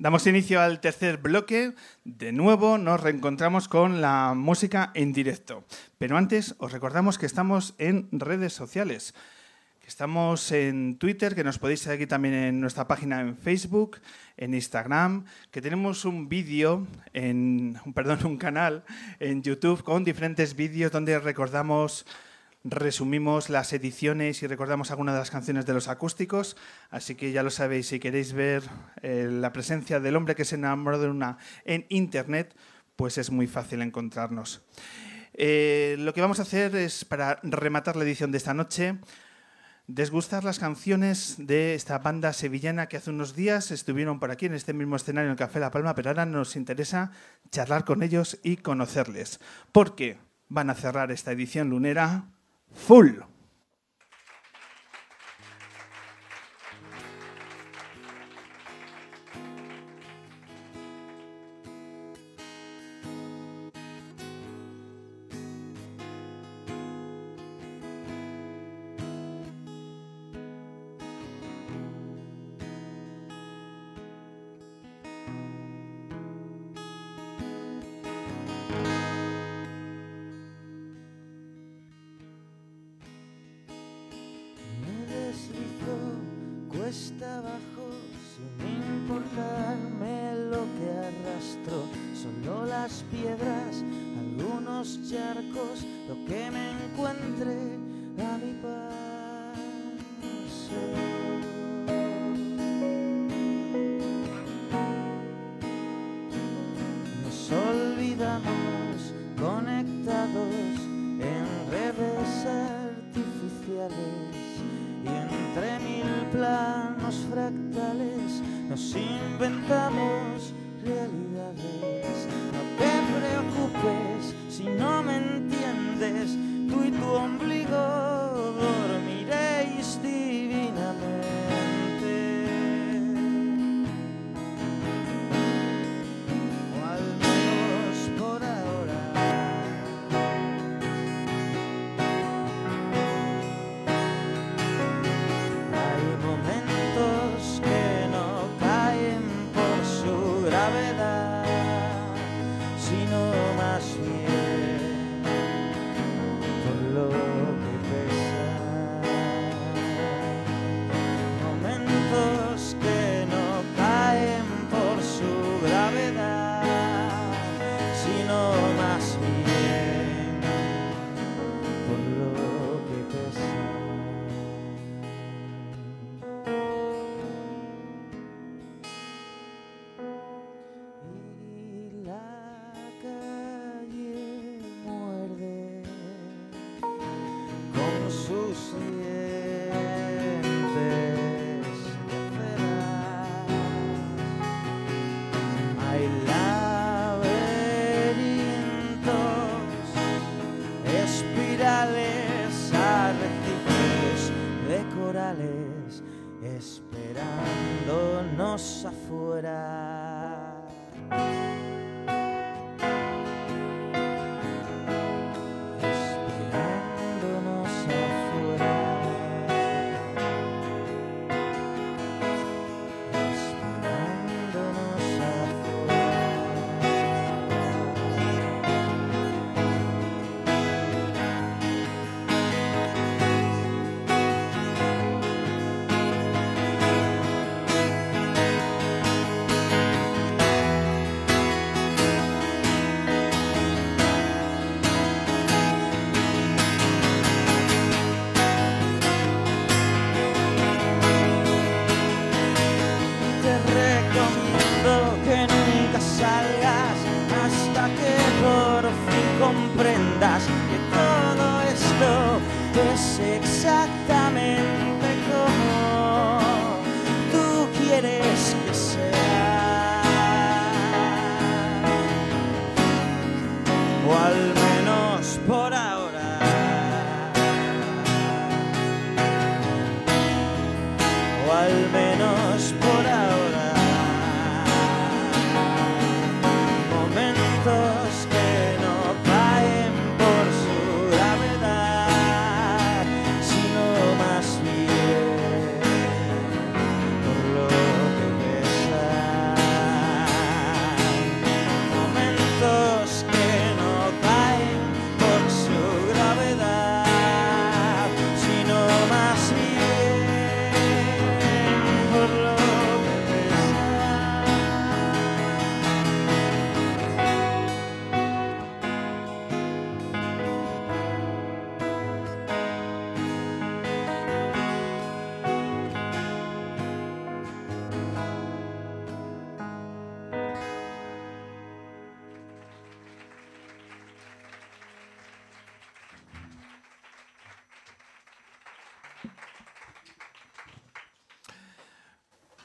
Damos inicio al tercer bloque. De nuevo nos reencontramos con la música en directo. Pero antes os recordamos que estamos en redes sociales. estamos en Twitter, que nos podéis seguir también en nuestra página en Facebook, en Instagram, que tenemos un vídeo, en, perdón, un canal en YouTube con diferentes vídeos donde recordamos resumimos las ediciones y recordamos algunas de las canciones de los acústicos, así que ya lo sabéis, si queréis ver eh, la presencia del hombre que se enamoró de una en Internet, pues es muy fácil encontrarnos. Eh, lo que vamos a hacer es, para rematar la edición de esta noche, desgustar las canciones de esta banda sevillana que hace unos días estuvieron por aquí en este mismo escenario en el Café La Palma, pero ahora nos interesa charlar con ellos y conocerles, porque van a cerrar esta edición lunera full. cuesta abajo sin importarme lo que arrastro. Solo las piedras, algunos charcos, lo que me encuentre.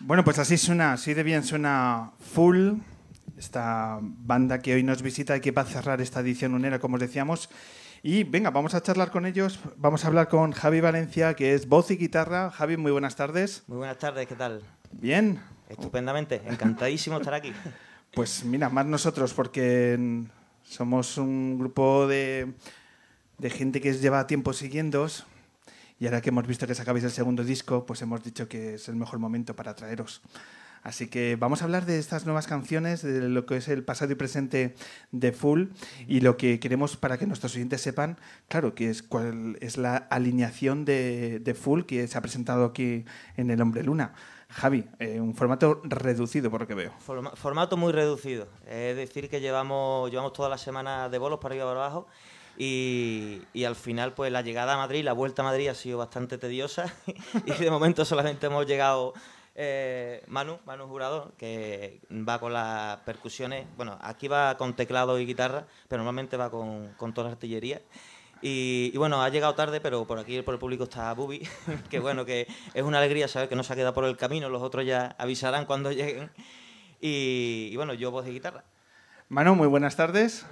Bueno, pues así suena, así de bien suena Full, esta banda que hoy nos visita y que va a cerrar esta edición unera, como os decíamos. Y venga, vamos a charlar con ellos. Vamos a hablar con Javi Valencia, que es voz y guitarra. Javi, muy buenas tardes. Muy buenas tardes, ¿qué tal? Bien. Estupendamente, encantadísimo estar aquí. Pues mira, más nosotros, porque somos un grupo de, de gente que lleva tiempo siguiéndos y ahora que hemos visto que sacabais el segundo disco, pues hemos dicho que es el mejor momento para traeros. Así que vamos a hablar de estas nuevas canciones, de lo que es el pasado y presente de Full y lo que queremos para que nuestros oyentes sepan, claro, que es cuál es la alineación de, de Full que se ha presentado aquí en El Hombre Luna. Javi, eh, un formato reducido por lo que veo. formato muy reducido. Es decir, que llevamos, llevamos toda la semana de bolos para arriba y para abajo y, al final, pues la llegada a Madrid, la vuelta a Madrid ha sido bastante tediosa y de momento solamente hemos llegado eh, Manu, Manu Jurado, que va con las percusiones. Bueno, aquí va con teclado y guitarra, pero normalmente va con, con toda la artillería. Y, bueno, ha llegado tarde, pero por aquí por el público está Bubi, que bueno, que es una alegría saber que no se ha quedado por el camino, los otros ya avisarán cuando lleguen. Y, y bueno, yo voz de guitarra. Manu, muy buenas tardes.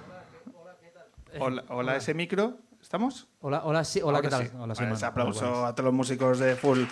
Hola, hola, ese micro. ¿Estamos? Hola, hola, sí, hola, ¿qué tal? Hola, soy aplauso a todos los músicos de Full.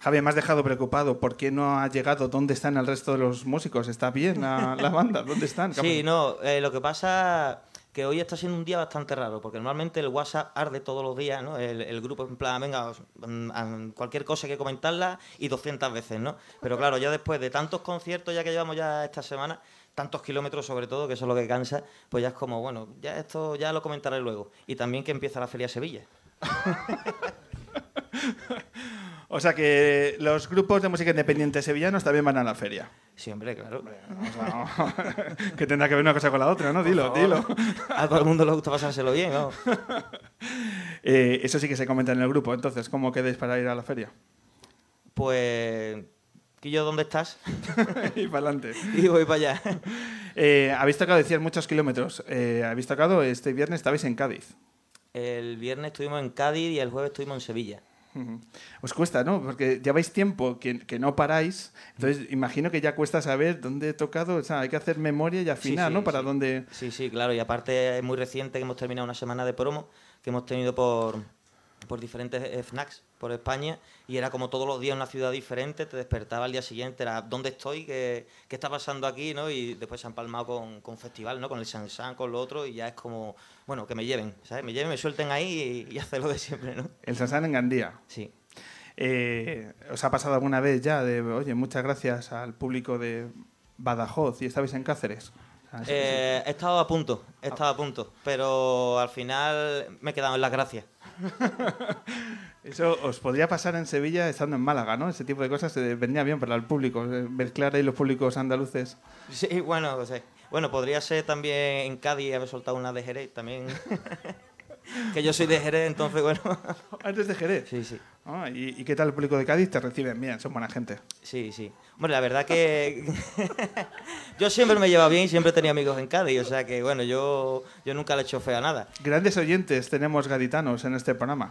Javier, me has dejado preocupado. ¿Por qué no ha llegado? ¿Dónde están el resto de los músicos? ¿Está bien la, banda? ¿Dónde están? Sí, no, eh, lo que pasa que hoy está siendo un día bastante raro, porque normalmente el WhatsApp arde todos los días, ¿no? El, grupo en plan, venga, mm, cualquier cosa que comentarla y 200 veces, ¿no? Pero claro, ya después de tantos conciertos ya que llevamos ya esta semana, tantos kilómetros sobre todo, que eso es lo que cansa, pues ya es como, bueno, ya esto ya lo comentaré luego. Y también que empieza la Feria Sevilla. O sea que los grupos de música independiente sevillanos también van a la feria. Sí, hombre, claro. que tendrá que ver una cosa con la otra, ¿no? dilo, dilo. A todo el mundo le gusta pasárselo bien, ¿no? Eh, eso sí que se comenta en el grupo. Entonces, ¿cómo quedáis para ir a la feria? Pues... Quillo, ¿dónde estás? y para adelante. y voy para allá. Eh, habéis tocado, decías, muchos kilómetros. Eh, habéis tocado, este viernes estabais en Cádiz. El viernes estuvimos en Cádiz y el jueves estuvimos en Sevilla. Os cuesta, ¿no? Porque lleváis tiempo que, no paráis, entonces imagino que ya cuesta saber dónde he tocado, o sea, hay que hacer memoria y afinar, ¿no? Para dónde... Sí, sí, claro, y aparte es muy reciente que hemos terminado una semana de promo que hemos tenido por, por diferentes FNACs por España y era como todos los días una ciudad diferente, te despertaba al día siguiente, era ¿dónde estoy? ¿Qué, qué está pasando aquí? ¿no? Y después se han palmado con, con festival, ¿no? con el Sansan, con lo otro y ya es como, bueno, que me lleven, ¿sabes? Me lleven, me suelten ahí y, y lo de siempre, ¿no? El Sansan en Gandía. Sí. Eh, ¿Os ha pasado alguna vez ya de, oye, muchas gracias al público de Badajoz y estabais en Cáceres? Eh, he estado a punto, he estado a punto, pero al final me he quedado en las gracias. Eso os podría pasar en Sevilla estando en Málaga, ¿no? Ese tipo de cosas se vendría bien para el público, eh, mezclar ahí los públicos andaluces. Sí, bueno, bueno, podría ser también en Cádiz haber soltado una de Jerez también. que yo soy de Jerez, entonces bueno. ¿Antes de Jerez? Sí, sí. Ah, ¿y, qué tal el público de Cádiz? ¿Te reciben bien? ¿Son buena gente? Sí, sí. Bueno, la verdad que yo siempre me llevo bien y siempre tenía amigos en Cádiz, o sea que bueno, yo, yo nunca le he hecho feo a nada. Grandes oyentes tenemos gaditanos en este programa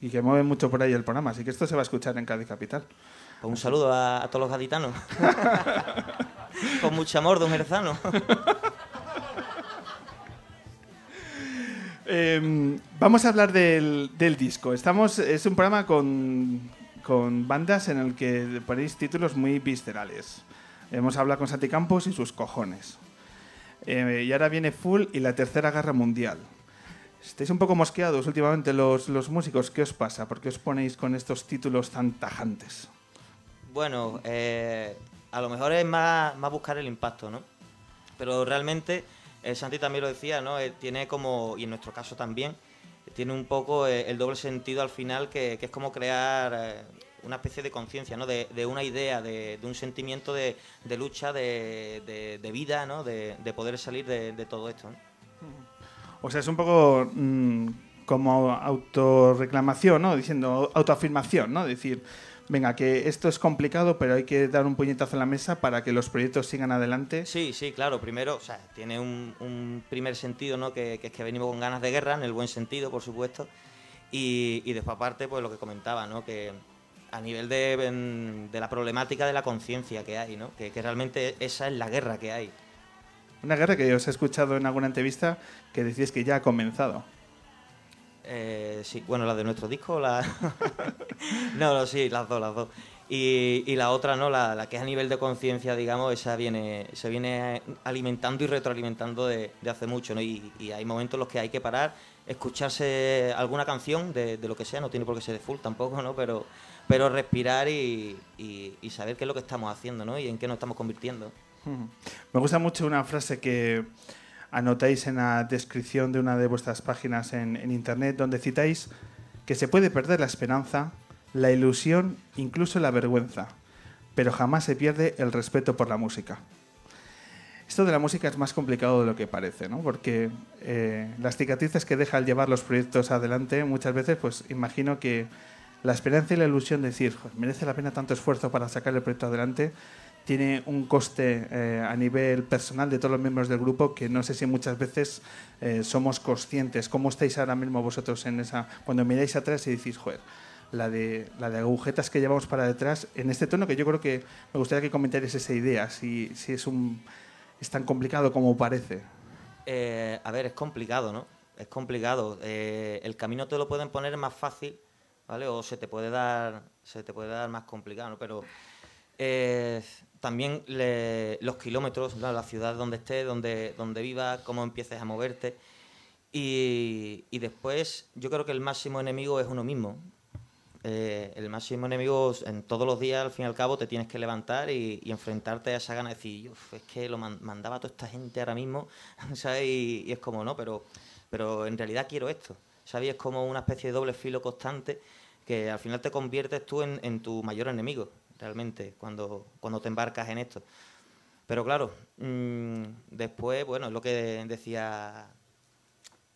y que mueven mucho por ahí el programa, así que esto se va a escuchar en Cádiz Capital. Pues un saludo a, a todos los gaditanos. Con mucho amor, don Erzano. Em, vamos a hablar del, disco. Estamos, es un programa con, bandas en el que ponéis títulos muy viscerales. Hemos hablado con Santi Campos y sus cojones. Eh, y ahora viene Full y la Tercera Guerra Mundial. Estáis un poco mosqueados últimamente los, músicos. ¿Qué os pasa? ¿Por qué os ponéis con estos títulos tan tajantes? Bueno, eh, a lo mejor es más, más buscar el impacto, ¿no? Pero realmente eh, Santi también lo decía, ¿no? Eh, tiene como, y en nuestro caso también, tiene un poco eh, el doble sentido al final, que, es como crear una especie de conciencia, ¿no? De, una idea, de, un sentimiento de, lucha, de, vida, ¿no? De, poder salir de, todo esto. O sea, es un poco mm, como autorreclamación, ¿no? Diciendo autoafirmación, ¿no? Decir, venga, que esto es complicado, pero hay que dar un puñetazo en la mesa para que los proyectos sigan adelante. Sí, sí, claro. Primero, o sea, tiene un, primer sentido, ¿no? Que, es que venimos con ganas de guerra, en el buen sentido, por supuesto. Y, y después aparte, pues lo que comentaba, ¿no? Que a nivel de, de la problemática de la conciencia que hay, ¿no? Que, que realmente esa es la guerra que hay. Una guerra que os he escuchado en alguna entrevista que decís que ya ha comenzado. Eh, sí, bueno, la de nuestro disco, la... no, no, sí, las dos, las dos. Y, y la otra, ¿no? La, la que es a nivel de conciencia, digamos, esa viene, se viene alimentando y retroalimentando de, de hace mucho, ¿no? Y, y hay momentos en los que hay que parar, escucharse alguna canción de, de lo que sea, no tiene por qué ser de full tampoco, ¿no? Pero, pero respirar y, y, saber qué es lo que estamos haciendo, ¿no? Y en qué nos estamos convirtiendo. Me gusta mucho una frase que anotáis en la descripción de una de vuestras páginas en, internet, donde citáis que se puede perder la esperanza, la ilusión, incluso la vergüenza, pero jamás se pierde el respeto por la música. Esto de la música es más complicado de lo que parece, ¿no? Porque eh, las cicatrices que deja al llevar los proyectos adelante, muchas veces, pues imagino que la esperanza y la ilusión de decir, "Joder, merece la pena tanto esfuerzo para sacar el proyecto adelante, tiene un coste eh, a nivel personal de todos los miembros del grupo que no sé si muchas veces eh, somos conscientes. ¿Cómo estáis ahora mismo vosotros en esa, cuando miráis atrás y decís, joder, la de, la de agujetas que llevamos para detrás, en este tono que yo creo que me gustaría que comentarais esa idea, si, si es, un, es tan complicado como parece. Eh, a ver, es complicado, ¿no? Es complicado. El camino te lo pueden poner más fácil, ¿vale? O se te puede dar, se te puede dar más complicado, ¿no? Pero también le- los kilómetros, la ciudad donde estés, donde, donde vivas, cómo empieces a moverte. Y, y después, yo creo que el máximo enemigo es uno mismo. Eh, el máximo enemigo, en todos los días, al fin y al cabo, te tienes que levantar y, enfrentarte a esa gana de decir, "Uf, es que lo man- mandaba toda esta gente ahora mismo, ¿sabes? Y, es como, no, pero, pero en realidad quiero esto, ¿sabes? Es como una especie de doble filo constante que al final te conviertes tú en tu mayor enemigo, realmente, cuando, cuando te embarcas en esto. Pero claro, mm, después, bueno, es lo que decía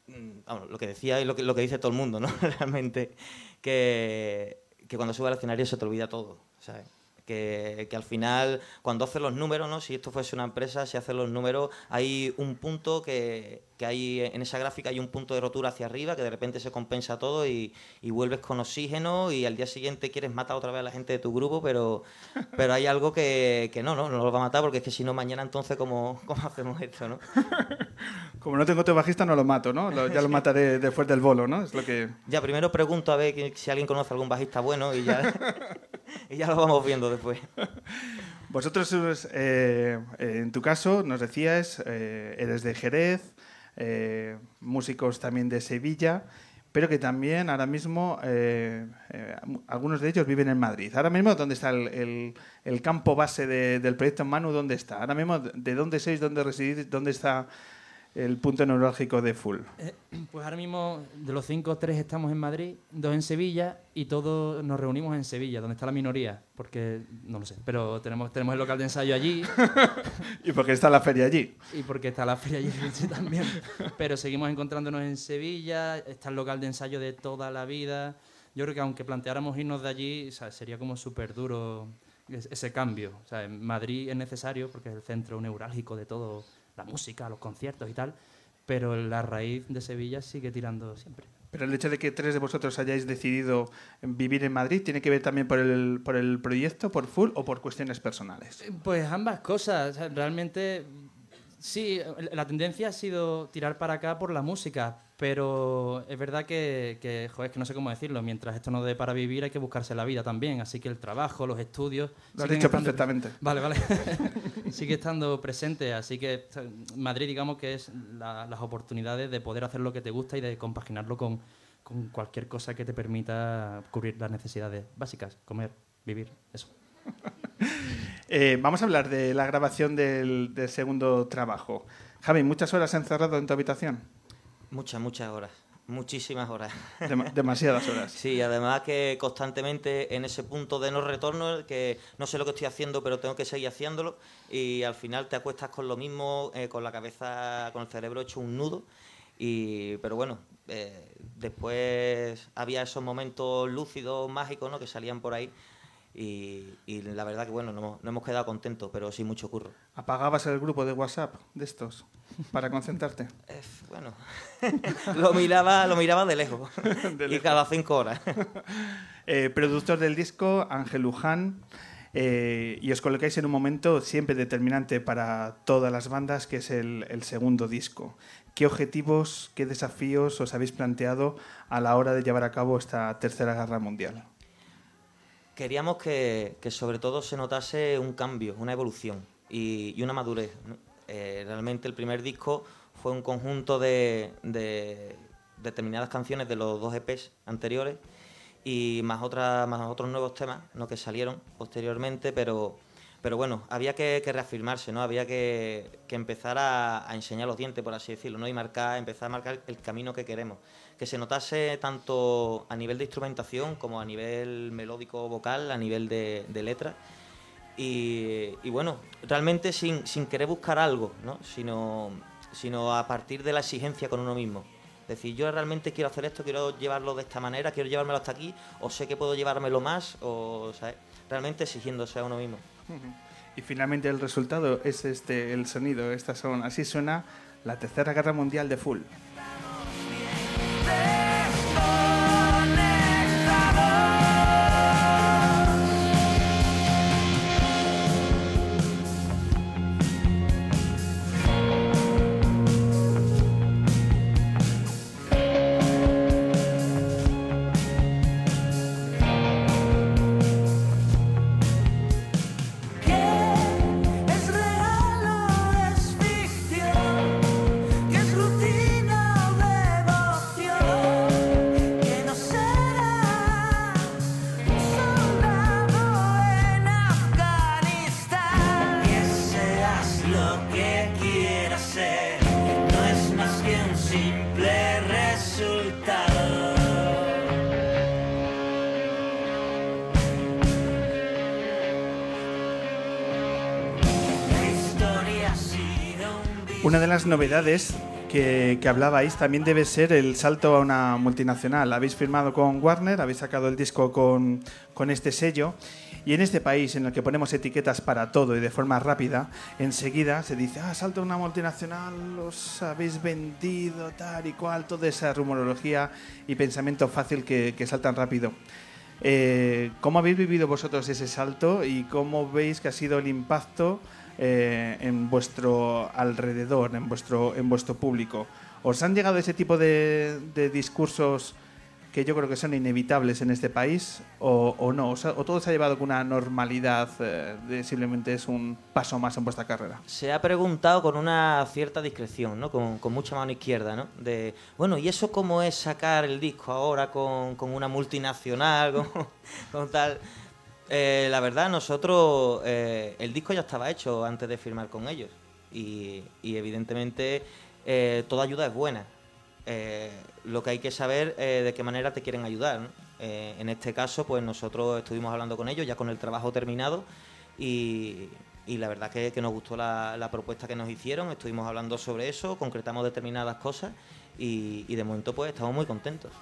mm, vamos, lo que decía y lo que, lo que dice todo el mundo, ¿no? Realmente, que, que cuando subes al escenario se te olvida todo, ¿sabes? Que, que al final, cuando haces los números, ¿no? Si esto fuese una empresa, si haces los números, hay un punto que, que hay en esa gráfica, hay un punto de rotura hacia arriba, que de repente se compensa todo y, y vuelves con oxígeno y al día siguiente quieres matar otra vez a la gente de tu grupo, pero, pero hay algo que, que no, no, no lo va a matar porque es que si no, mañana entonces, ¿cómo, cómo hacemos esto, no? Como no tengo otro bajista, no lo mato, ¿no? Lo- ya lo mataré después del bolo, ¿no? Es lo que... Ya, primero pregunto a ver si alguien conoce algún bajista bueno y ya, y ya lo vamos viendo después. Vosotros, eh, en tu caso, nos decías, eh, eres de Jerez, eh, músicos también de Sevilla, pero que también ahora mismo eh, eh, algunos de ellos viven en Madrid. Ahora mismo, ¿dónde está el, el- campo base de- del proyecto Manu? ¿Dónde está? Ahora mismo, ¿de dónde sois? ¿Dónde residís? ¿Dónde está el punto neurálgico de Full? Eh, Pues ahora mismo de los cinco, tres estamos en Madrid, dos en Sevilla y todos nos reunimos en Sevilla, donde está la minoría, porque no lo sé, pero tenemos, tenemos el local de ensayo allí ¿Y por qué está la feria allí? y porque está la feria allí también. Pero seguimos encontrándonos en Sevilla, está el local de ensayo de toda la vida. Yo creo que aunque planteáramos irnos de allí, o sea, sería como súper duro es- ese cambio. O sea, en Madrid es necesario porque es el centro neurálgico de todo, la música, los conciertos y tal, pero la raíz de Sevilla sigue tirando siempre. Pero el hecho de que tres de vosotros hayáis decidido vivir en Madrid, ¿tiene que ver también por el, por el proyecto, por Full o por cuestiones personales? Pues ambas cosas. Realmente, sí, la tendencia ha sido tirar para acá por la música, pero es verdad que, que, joder, es que no sé cómo decirlo. Mientras esto no dé para vivir, hay que buscarse la vida también. Así que el trabajo, los estudios. Lo has dicho estando- perfectamente. Vale, vale. Sigue estando presente, así que sea, Madrid, digamos que es la- las oportunidades de poder hacer lo que te gusta y de compaginarlo con, con cualquier cosa que te permita cubrir las necesidades básicas, comer, vivir, eso. Eh, vamos a hablar de la grabación del, del segundo trabajo. Javi, ¿muchas horas encerrado en tu habitación? Muchas, muchas horas. Muchísimas horas. Dem- demasiadas horas. Sí, además que constantemente en ese punto de no retorno, que no sé lo que estoy haciendo, pero tengo que seguir haciéndolo, y al final te acuestas con lo mismo, eh, con la cabeza, con el cerebro hecho un nudo. Y, pero bueno, eh, después había esos momentos lúcidos, mágicos, ¿no? que salían por ahí. Y, y la verdad que bueno, no, no hemos quedado contentos, pero sí mucho curro. ¿Apagabas el grupo de WhatsApp de estos para concentrarte? Eh, bueno, lo miraba, lo miraba de lejos. De y cada cinco horas. Eh, productor del disco, Ángel Luján, eh, y os colocáis en un momento siempre determinante para todas las bandas, que es el, el segundo disco. ¿Qué objetivos, qué desafíos os habéis planteado a la hora de llevar a cabo esta tercera guerra mundial? Queríamos que, sobre todo se notase un cambio, una evolución y, una madurez. Eh, realmente el primer disco fue un conjunto de, de determinadas canciones de los dos EPs anteriores y más, otros nuevos temas ¿no? que salieron posteriormente, pero, bueno, había que, reafirmarse, ¿no? había que, que empezar a, a enseñar los dientes, por así decirlo, ¿no? y marcar, empezar a marcar el camino que queremos. Que se notase tanto a nivel de instrumentación como a nivel melódico vocal, a nivel de, de letra. Y, bueno, realmente sin, sin querer buscar algo, ¿no? sino, sino a partir de la exigencia con uno mismo. Es decir, yo realmente quiero hacer esto, quiero llevarlo de esta manera, quiero llevármelo hasta aquí, o sé que puedo llevármelo más, o ¿sabes? realmente exigiéndose a uno mismo. Y finalmente el resultado es este, el sonido. Estas son, así suena la tercera guerra mundial de Full. Las novedades que, que hablabais también debe ser el salto a una multinacional. Habéis firmado con Warner, habéis sacado el disco con, con este sello. Y en este país en el que ponemos etiquetas para todo y de forma rápida, enseguida se dice, ah, salto a una multinacional, os habéis vendido, tal y cual, toda esa rumorología y pensamiento fácil que, que saltan rápido. Eh, ¿Cómo habéis vivido vosotros ese salto y cómo veis que ha sido el impacto eh, en vuestro alrededor, en vuestro, en vuestro público? ¿Os han llegado ese tipo de, de discursos que yo creo que son inevitables en este país o, o no? O, sea, ¿O todo se ha llevado con una normalidad eh, de simplemente es un paso más en vuestra carrera? Se ha preguntado con una cierta discreción, ¿no? Con, mucha mano izquierda, ¿no? De, bueno, ¿y eso cómo es sacar el disco ahora con, con una multinacional, con, con tal? Eh, la verdad, nosotros, eh, el disco ya estaba hecho antes de firmar con ellos. Y, evidentemente eh, toda ayuda es buena. Eh, lo que hay que saber eh, de qué manera te quieren ayudar. en este caso, pues nosotros estuvimos hablando con ellos ya con el trabajo terminado y, la verdad que, nos gustó la, propuesta que nos hicieron. Estuvimos hablando sobre eso, concretamos determinadas cosas y, de momento pues estamos muy contentos.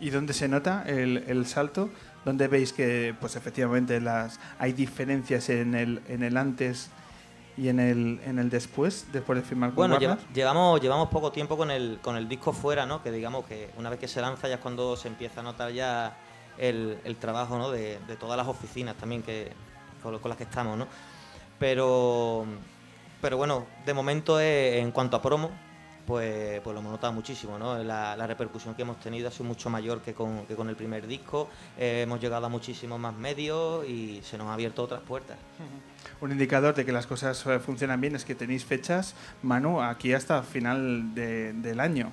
¿Y dónde se nota el salto? ¿Dónde veis que pues efectivamente las, hay diferencias en el, en el antes y en el, en el después, después de firmar con Bueno, lleva- llevamos, llevamos poco tiempo con el, con el disco fuera, ¿no? Que digamos que una vez que se lanza ya es cuando se empieza a notar ya el, el trabajo, ¿no? De, de todas las oficinas también que, con, con las que estamos, ¿no? Pero, pero bueno, de momento en cuanto a promo, pues, pues lo hemos notado muchísimo, ¿no? La, la repercusión que hemos tenido ha sido mucho mayor que con, que con el primer disco. Eh, hemos llegado a muchísimos más medios y se nos han abierto otras puertas. Un indicador de que las cosas eh, funcionan bien es que tenéis fechas, Manu, aquí hasta final de- del año.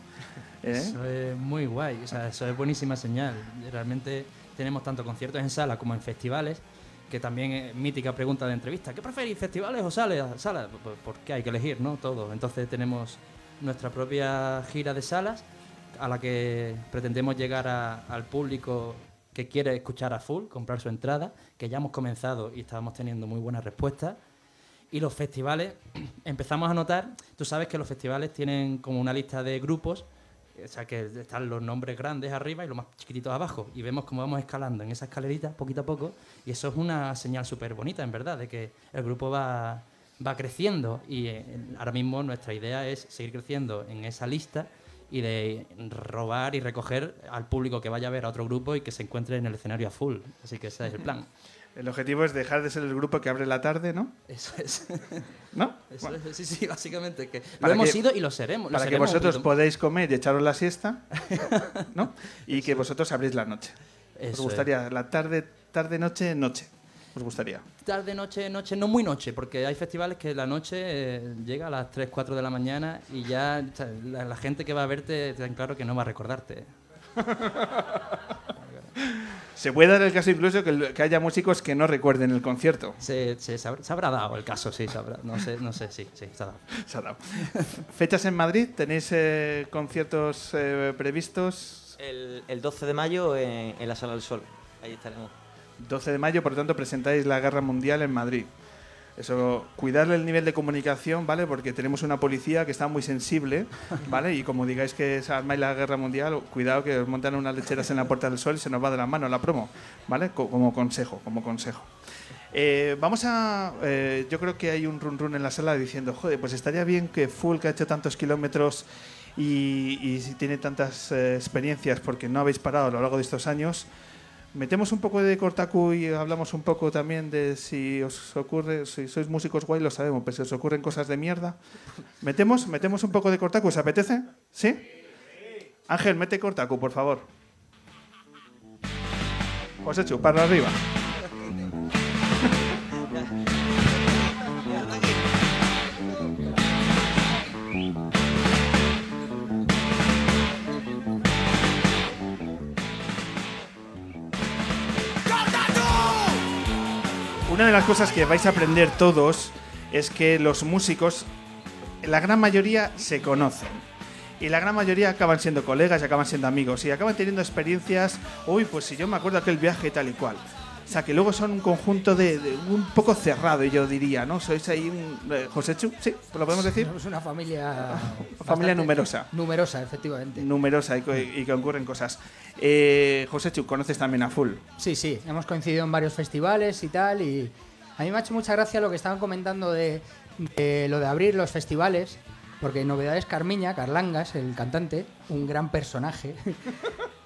¿eh? Eso es muy guay, o sea, eso es buenísima señal. Realmente tenemos tanto conciertos en sala como en festivales, que también es mítica pregunta de entrevista. ¿Qué preferís, festivales o salas? Salas, Pues, porque hay que elegir, ¿no? Todo. Entonces tenemos nuestra propia gira de salas a la que pretendemos llegar al público que quiere escuchar a full, comprar su entrada, que ya hemos comenzado y estábamos teniendo muy buena respuesta. Y los festivales, empezamos a notar, tú sabes que los festivales tienen como una lista de grupos O sea, que están los nombres grandes arriba y los más chiquititos abajo. Y vemos cómo vamos escalando en esa escalerita poquito a poco. Y eso es una señal súper bonita, en verdad, de que el grupo va, va creciendo. Y eh, ahora mismo nuestra idea es seguir creciendo en esa lista y de robar y recoger al público que vaya a ver a otro grupo y que se encuentre en el escenario a full. Así que ese es el plan. El objetivo es dejar de ser el grupo que abre la tarde, ¿no? Eso es. ¿No? Eso es. Sí, sí, básicamente. Que lo hemos que- sido y lo seremos. Para que seremos vosotros podáis comer y echaros la siesta, ¿no? Y que vosotros abréis la noche. ¿Os es. gustaría la tarde, tarde, noche, noche? ¿Os gustaría? Tarde, noche, noche, no muy noche, porque hay festivales que la noche eh, llega a las 3, 4 de la mañana y ya o sea, la, la gente que va a verte te dan claro que no va a recordarte. Se puede dar el caso incluso que, que haya músicos que no recuerden el concierto. Se, se, se habrá, se habrá dado el caso, sí, se habrá- no sé, no sé, sí, sí, se ha dado. Se ha dado. ¿Fechas en Madrid? ¿Tenéis eh, conciertos eh, previstos? El, el 12 de mayo en, en la Sala del Sol. Ahí estaremos. 12 de mayo, por lo tanto, presentáis la Guerra Mundial en Madrid. Eso, cuidarle el nivel de comunicación, ¿vale? Porque tenemos una policía que está muy sensible, ¿vale? Y como digáis que es armáis la guerra mundial, cuidado que os montan unas lecheras en la Puerta del Sol y se nos va de la mano la promo, ¿vale? Co- como consejo, como consejo. Eh, vamos a. eh, yo creo que hay un run run en la sala diciendo, joder, pues estaría bien que Full, que ha hecho tantos kilómetros y, y si tiene tantas eh, experiencias porque no habéis parado a lo largo de estos años, metemos un poco de Cortacu y hablamos un poco también de si os ocurre, si sois músicos guay, lo sabemos, pero si os ocurren cosas de mierda. ¿Metemos? ¿Metemos un poco de Cortacu? ¿Os apetece? ¿Sí? Ángel, mete Cortacu, por favor. José Chu, para arriba. Una de las cosas que vais a aprender todos es que los músicos, la gran mayoría se conocen. Y la gran mayoría acaban siendo colegas y acaban siendo amigos. Y acaban teniendo experiencias, uy, pues si yo me acuerdo aquel viaje tal y cual. O sea, que luego son un conjunto de, de un poco cerrado, yo diría, ¿no? Sois ahí un... eh, José Chu, sí, lo podemos decir. Somos una familia. Familia numerosa. Numerosa, efectivamente. Numerosa y, co- y que ocurren cosas. Eh, José Chu, conoces también a Full. Sí, sí, hemos coincidido en varios festivales y tal. Y a mí me ha hecho mucha gracia lo que estaban comentando de, de lo de abrir los festivales. Porque Novedades Carmiña, Carlangas, el cantante, un gran personaje,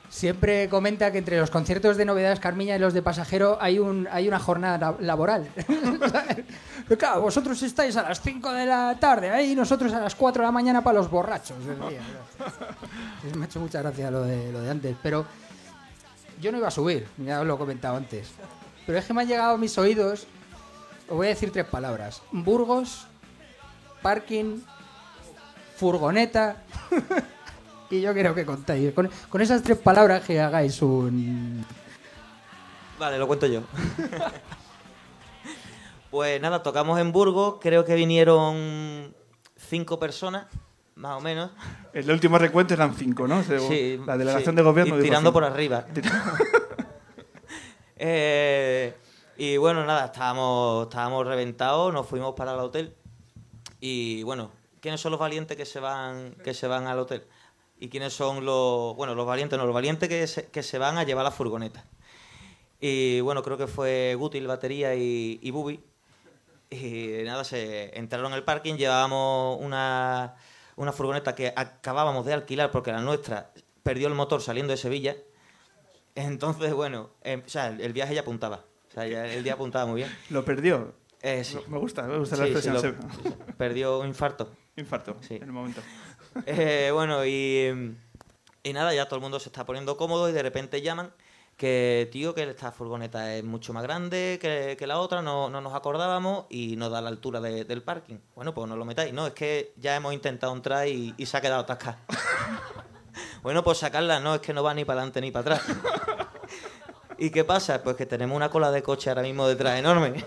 siempre comenta que entre los conciertos de Novedades Carmiña y los de Pasajero hay, un, hay una jornada la- laboral. Claro, vosotros estáis a las 5 de la tarde ahí y nosotros a las 4 de la mañana para los borrachos. Me ha hecho mucha gracia lo de, lo de antes. Pero yo no iba a subir, ya os lo he comentado antes. Pero es que me han llegado a mis oídos, os voy a decir tres palabras. Burgos, parking, furgoneta. y yo quiero que contéis. Con, con esas tres palabras que hagáis un... Vale, lo cuento yo. pues nada, tocamos en Burgos, creo que vinieron cinco personas, más o menos. El último recuento eran cinco, ¿no? Sí, la delegación sí, de gobierno. y dijo tirando por arriba. Eh, y bueno, nada, estábamos, estábamos reventados, nos fuimos para el hotel. Y bueno, ¿quiénes son los valientes que se van, que se van al hotel? ¿Y quiénes son los, bueno, los valientes, no, los valientes que se, que se van a llevar la furgoneta? Y bueno, creo que fue Guti, el batería y, y Bubi. Y nada, se entraron en el parking, llevábamos una, una furgoneta que acabábamos de alquilar porque la nuestra perdió el motor saliendo de Sevilla. Entonces, bueno, eh, o sea, el, viaje ya apuntaba. O sea, ya el día apuntaba muy bien. Lo perdió. Eh, sí. Me gusta, me gusta la Sí, sí, expresión. lo- se- perdió un infarto. Infarto, Sí. en el momento. Eh, bueno, y, y nada, ya todo el mundo se está poniendo cómodo y de repente llaman que, tío, que esta furgoneta es mucho más grande que, que la otra, no, no nos acordábamos y no da la altura de- del parking. Bueno, pues no lo metáis. No, es que ya hemos intentado entrar y, y se ha quedado atascada. bueno, pues sacarla, no, es que no va ni para adelante ni para atrás. ¿Y qué pasa? Pues que tenemos una cola de coche ahora mismo detrás enorme.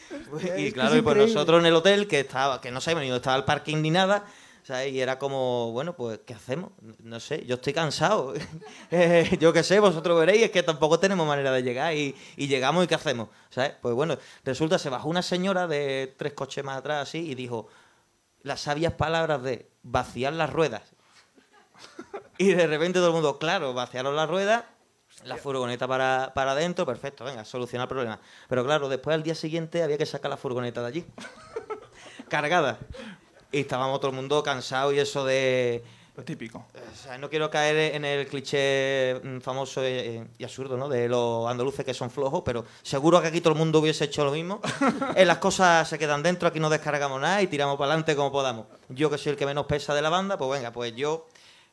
y claro, y pues nosotros en el hotel, que estaba, que no sabíamos ni dónde estaba el parking ni nada, ¿sabes? Y era como, bueno, pues, ¿qué hacemos? No sé, yo estoy cansado. Eh, yo qué sé, vosotros veréis, es que tampoco tenemos manera de llegar y, y llegamos y ¿qué hacemos? ¿Sabes? Pues bueno, resulta, se bajó una señora de tres coches más atrás así y dijo las sabias palabras de vaciar las ruedas. Y de repente todo el mundo, claro, vaciaron la rueda, la furgoneta para, para adentro, perfecto, venga, solucionar el problema. Pero claro, después al día siguiente había que sacar la furgoneta de allí, cargada. Y estábamos todo el mundo cansado y eso de... Lo típico. O sea, no quiero caer en el cliché mm, famoso eh, y absurdo, ¿no? De los andaluces que son flojos, pero seguro que aquí todo el mundo hubiese hecho lo mismo. Eh, las cosas se quedan dentro, aquí no descargamos nada y tiramos para adelante como podamos. Yo que soy el que menos pesa de la banda, pues venga, pues yo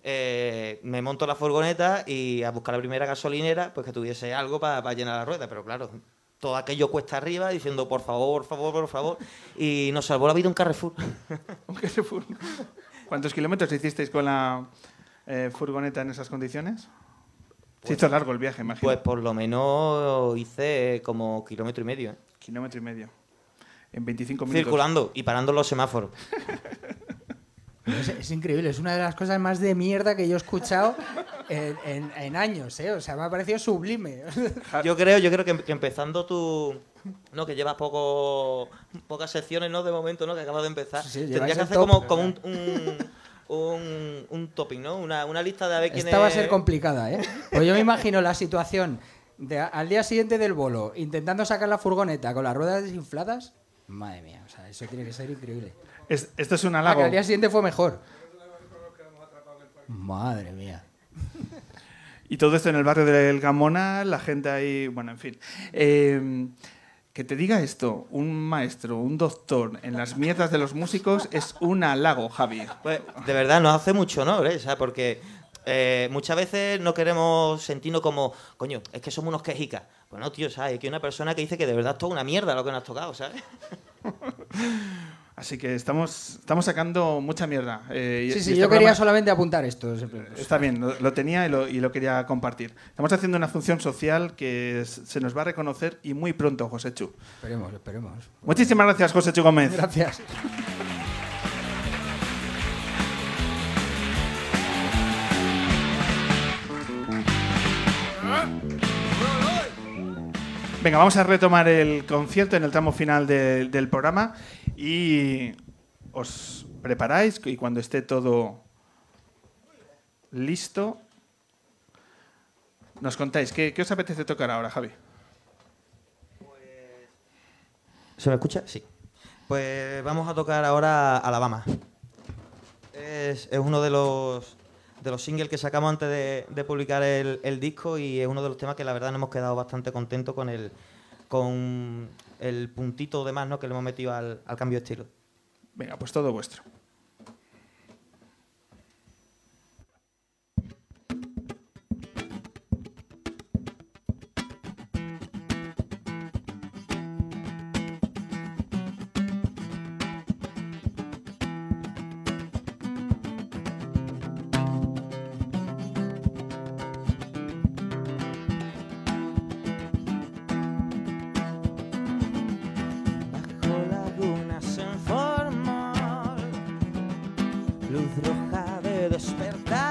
eh, me monto la furgoneta y a buscar la primera gasolinera, pues que tuviese algo para llenar la rueda. Pero claro, todo aquello cuesta arriba diciendo por favor, por favor, por favor. Y nos salvó la vida un Carrefour. Un Carrefour. ¿Cuántos kilómetros hicisteis con la eh, furgoneta en esas condiciones? Se hizo largo el viaje, imagino. Pues por lo menos hice como kilómetro y medio. ¿eh? Kilómetro y medio. En 25 minutos. Circulando y parando los semáforos. Es, es increíble, es una de las cosas más de mierda que yo he escuchado en, en- en años, ¿eh? O sea, me ha parecido sublime. Yo creo, yo creo que, que empezando tú, no, que llevas poco, pocas secciones, ¿no? De momento, ¿no? Que acabas de empezar. Sí, sí, Tendrías que hacer top, como, como un, un, un, un topping, ¿no? Una, una lista de a ver quién Esta va a ser complicada, ¿eh? Pues yo me imagino la situación de al día siguiente del bolo, intentando sacar la furgoneta con las ruedas desinfladas. Madre mía, o sea, eso tiene que ser increíble. Es- esto es un Ah, halago. que al día siguiente fue mejor. Madre mía. Y todo esto en el barrio del Gamona, la gente ahí, bueno, en fin. Eh, que te diga esto, un maestro, un doctor en las mierdas de los músicos es un halago, Javi. Pues, de verdad, nos hace mucho honor, ¿eh? O sea, porque eh, muchas veces no queremos sentirnos como, coño, es que somos unos quejicas. Pues no, tío, ¿sabes? Que hay una persona que dice que de verdad es toda una mierda lo que nos ha tocado, ¿sabes? Así que estamos, estamos sacando mucha mierda. Eh, Sí, y sí, este yo quería solamente apuntar esto. siempre. Está bien, lo, lo tenía y lo, y lo quería compartir. Estamos haciendo una función social que se nos va a reconocer y muy pronto, José Chu. Esperemos, esperemos. Muchísimas gracias, José Chu Gómez. Gracias. Venga, vamos a retomar el concierto en el tramo final de- del programa y os preparáis y cuando esté todo listo, nos contáis. ¿Qué, os apetece tocar ahora, Javi? ¿Se me escucha? Sí. Pues vamos a tocar ahora Alabama. Es uno de los, de los singles que sacamos antes de, publicar el, el disco y es uno de los temas que la verdad nos hemos quedado bastante contentos con el, con el puntito de más ¿no? que le hemos metido al, al cambio de estilo. Venga, pues todo vuestro. De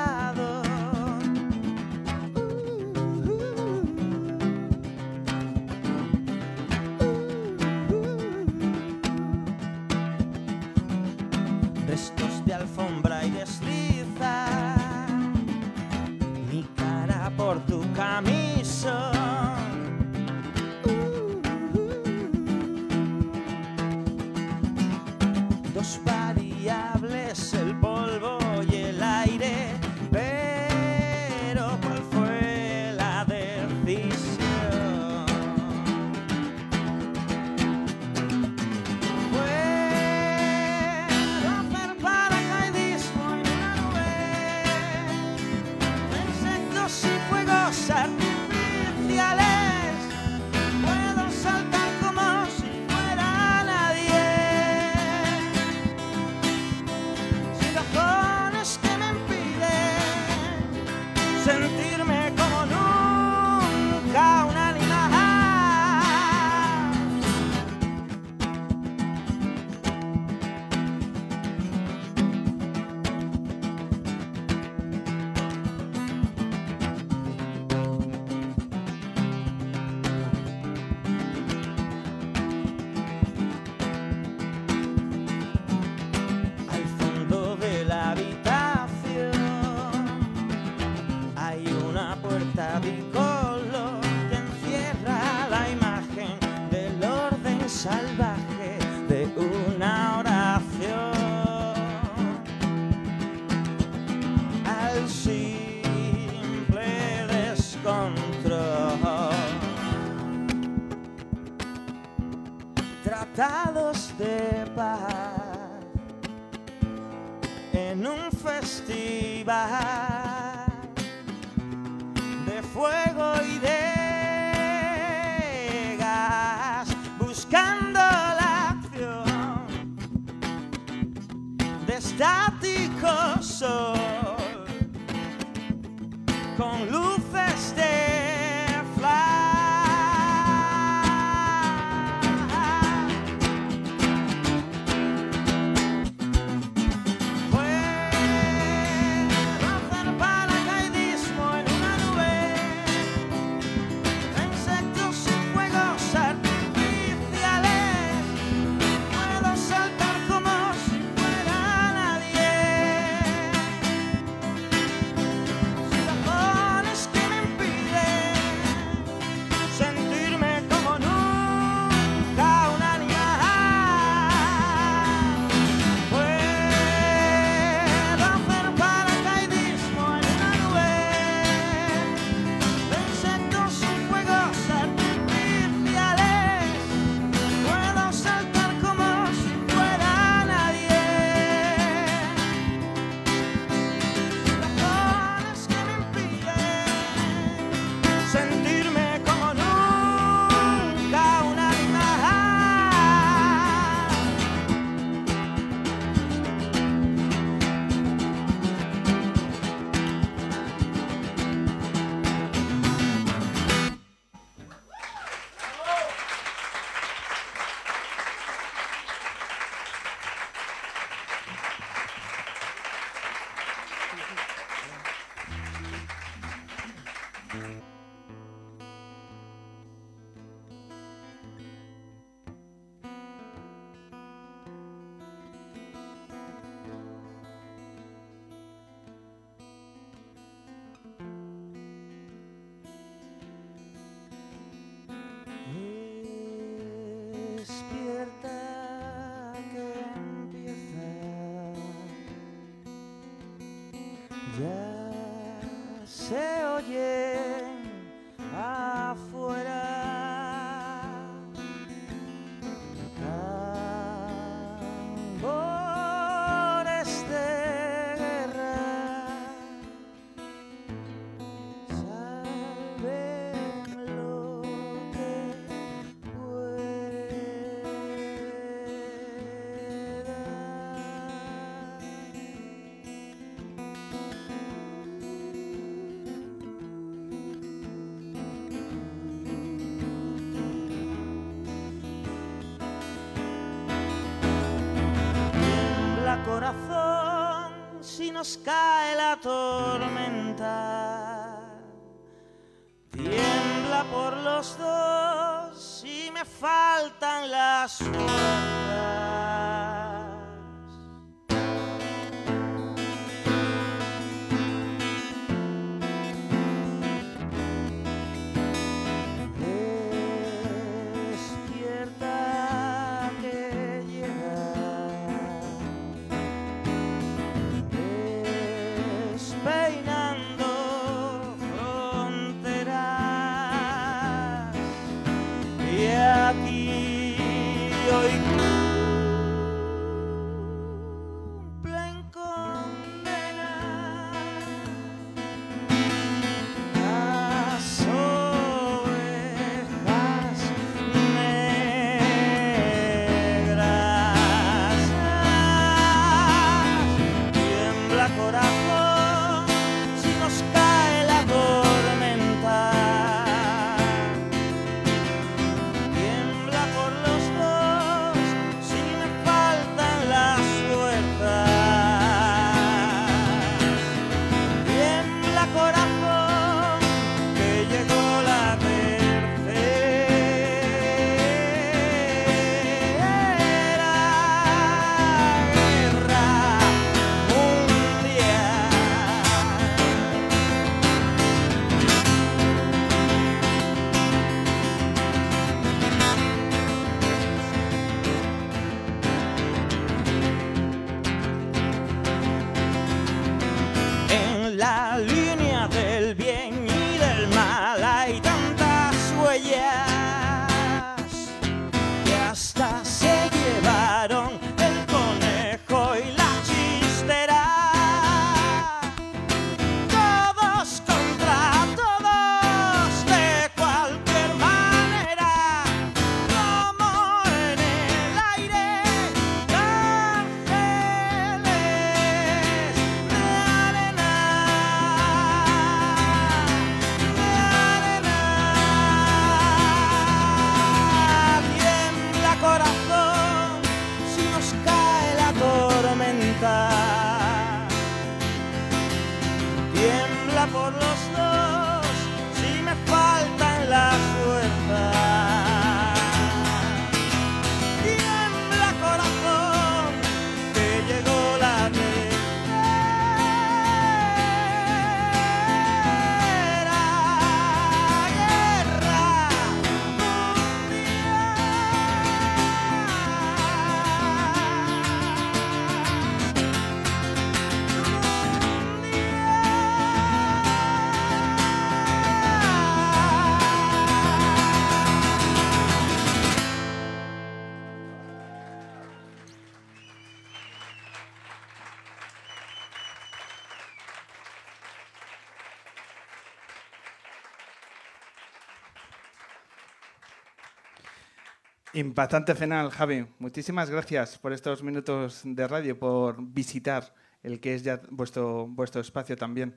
Impactante final, Javi. Muchísimas gracias por estos minutos de radio, por visitar el que es ya vuestro, vuestro espacio también.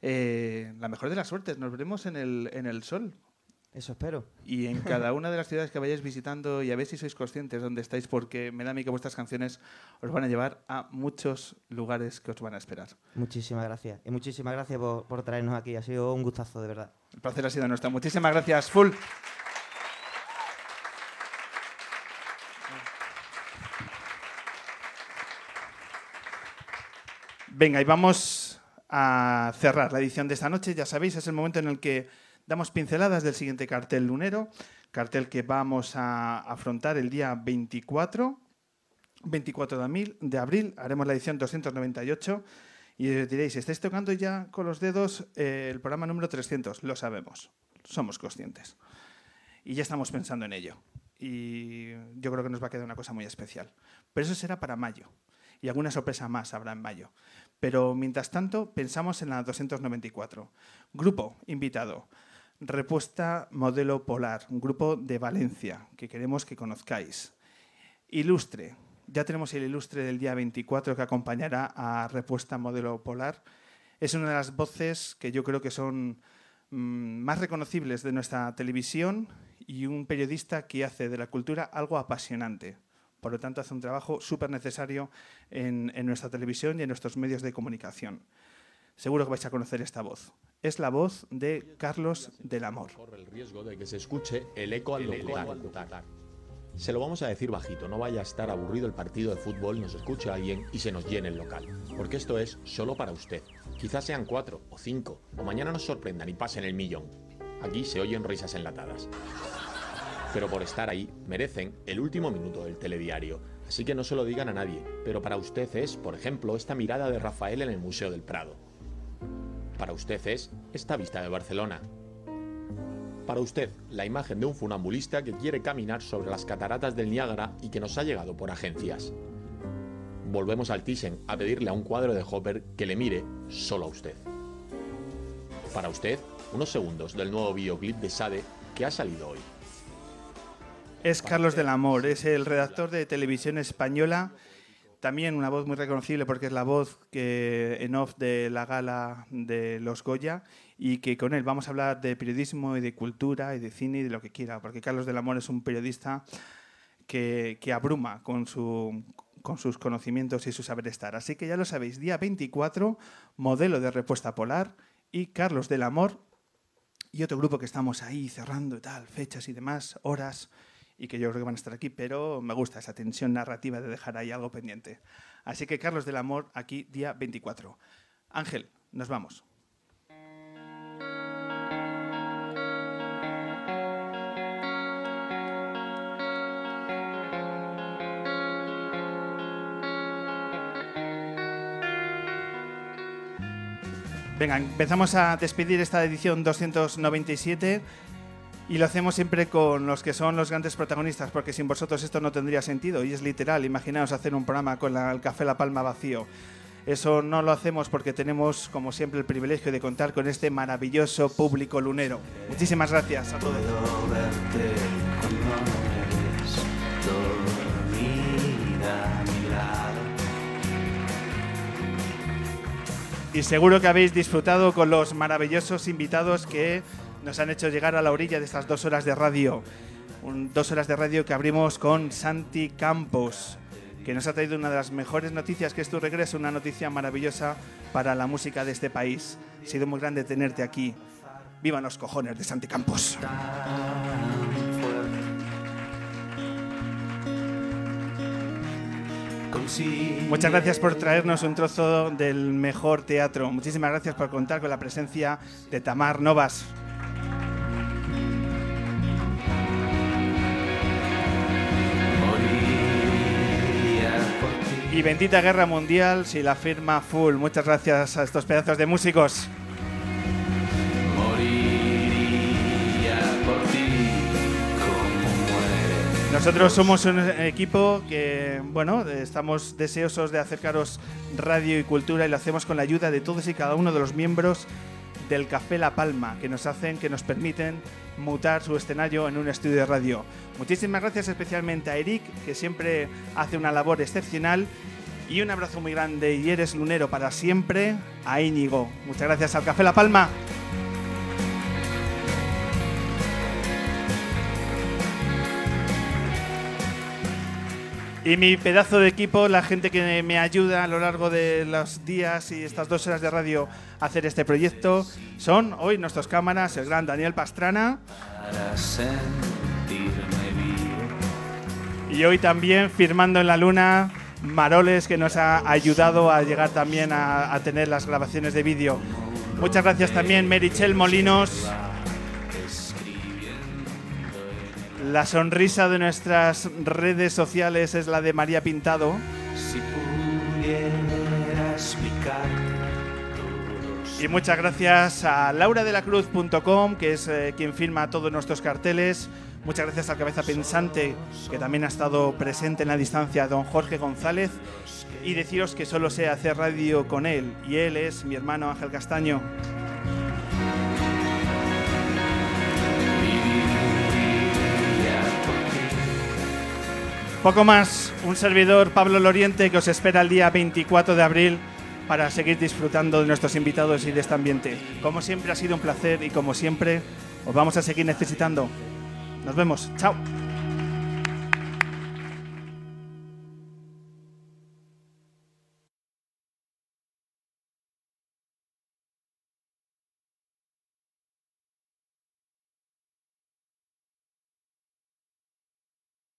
Eh, la mejor de las suertes, nos veremos en el, en el sol. Eso espero. Y en cada una de las ciudades que vayáis visitando y a ver si sois conscientes de dónde estáis, porque me da a mí que vuestras canciones os van a llevar a muchos lugares que os van a esperar. Muchísimas gracias. Y muchísimas gracias por, por traernos aquí. Ha sido un gustazo, de verdad. El placer ha sido nuestro. Muchísimas gracias, Full. Venga, y vamos a cerrar la edición de esta noche. Ya sabéis, es el momento en el que damos pinceladas del siguiente cartel lunero, cartel que vamos a afrontar el día 24, 24 de abril, haremos la edición 298 y diréis, ¿estáis tocando ya con los dedos eh, el programa número 300? Lo sabemos, somos conscientes. Y ya estamos pensando en ello. Y yo creo que nos va a quedar una cosa muy especial. Pero eso será para mayo. Y alguna sorpresa más habrá en mayo. Pero mientras tanto, pensamos en la 294. Grupo invitado. Repuesta Modelo Polar, un grupo de Valencia que queremos que conozcáis. Ilustre. Ya tenemos el ilustre del día 24 que acompañará a Repuesta Modelo Polar. Es una de las voces que yo creo que son mm, más reconocibles de nuestra televisión y un periodista que hace de la cultura algo apasionante. Por lo tanto, hace un trabajo súper necesario en, en nuestra televisión y en nuestros medios de comunicación. Seguro que vais a conocer esta voz. Es la voz de Carlos del Amor. Corre el riesgo de que se escuche el eco al locutar. Se lo vamos a decir bajito, no vaya a estar aburrido el partido de fútbol, nos escuche alguien y se nos llene el local. Porque esto es solo para usted. Quizás sean cuatro o cinco, o mañana nos sorprendan y pasen el millón. Aquí se oyen risas enlatadas. Pero por estar ahí, merecen el último minuto del telediario. Así que no se lo digan a nadie. Pero para usted es, por ejemplo, esta mirada de Rafael en el Museo del Prado. Para usted es esta vista de Barcelona. Para usted, la imagen de un funambulista que quiere caminar sobre las cataratas del Niágara y que nos ha llegado por agencias. Volvemos al Thyssen a pedirle a un cuadro de Hopper que le mire solo a usted. Para usted, unos segundos del nuevo videoclip de Sade que ha salido hoy. Es Carlos del Amor, es el redactor de televisión española, también una voz muy reconocible porque es la voz que en off de la gala de los Goya y que con él vamos a hablar de periodismo y de cultura y de cine y de lo que quiera, porque Carlos del Amor es un periodista que, que abruma con, su, con sus conocimientos y su saber estar. Así que ya lo sabéis, día 24, modelo de respuesta polar y Carlos del Amor y otro grupo que estamos ahí cerrando y tal, fechas y demás, horas y que yo creo que van a estar aquí, pero me gusta esa tensión narrativa de dejar ahí algo pendiente. Así que Carlos del Amor, aquí día 24. Ángel, nos vamos. Venga, empezamos a despedir esta edición 297 y lo hacemos siempre con los que son los grandes protagonistas, porque sin vosotros esto no tendría sentido. Y es literal, imaginaos hacer un programa con el café La Palma vacío. Eso no lo hacemos porque tenemos, como siempre, el privilegio de contar con este maravilloso público lunero. Muchísimas gracias a todos. Y seguro que habéis disfrutado con los maravillosos invitados que nos han hecho llegar a la orilla de estas dos horas de radio. Dos horas de radio que abrimos con Santi Campos, que nos ha traído una de las mejores noticias, que es tu regreso, una noticia maravillosa para la música de este país. Ha sido muy grande tenerte aquí. ¡Vivan los cojones de Santi Campos! Muchas gracias por traernos un trozo del mejor teatro. Muchísimas gracias por contar con la presencia de Tamar Novas. Y bendita guerra mundial si la firma full. Muchas gracias a estos pedazos de músicos. Nosotros somos un equipo que, bueno, estamos deseosos de acercaros radio y cultura y lo hacemos con la ayuda de todos y cada uno de los miembros del Café La Palma, que nos hacen, que nos permiten mutar su escenario en un estudio de radio. Muchísimas gracias especialmente a Eric, que siempre hace una labor excepcional. Y un abrazo muy grande y eres lunero para siempre a Íñigo. Muchas gracias al Café La Palma. Y mi pedazo de equipo, la gente que me ayuda a lo largo de los días y estas dos horas de radio a hacer este proyecto, son hoy nuestras cámaras, el gran Daniel Pastrana. Y hoy también firmando en la luna Maroles, que nos ha ayudado a llegar también a tener las grabaciones de vídeo. Muchas gracias también Merichel Molinos. La sonrisa de nuestras redes sociales es la de María Pintado. Si pudiera explicar Y muchas gracias a lauradelacruz.com, que es eh, quien firma todos nuestros carteles. Muchas gracias al cabeza pensante, que también ha estado presente en la distancia, don Jorge González. Y deciros que solo sé hacer radio con él, y él es mi hermano Ángel Castaño. Poco más, un servidor Pablo Loriente que os espera el día 24 de abril para seguir disfrutando de nuestros invitados y de este ambiente. Como siempre ha sido un placer y como siempre os vamos a seguir necesitando. Nos vemos, chao.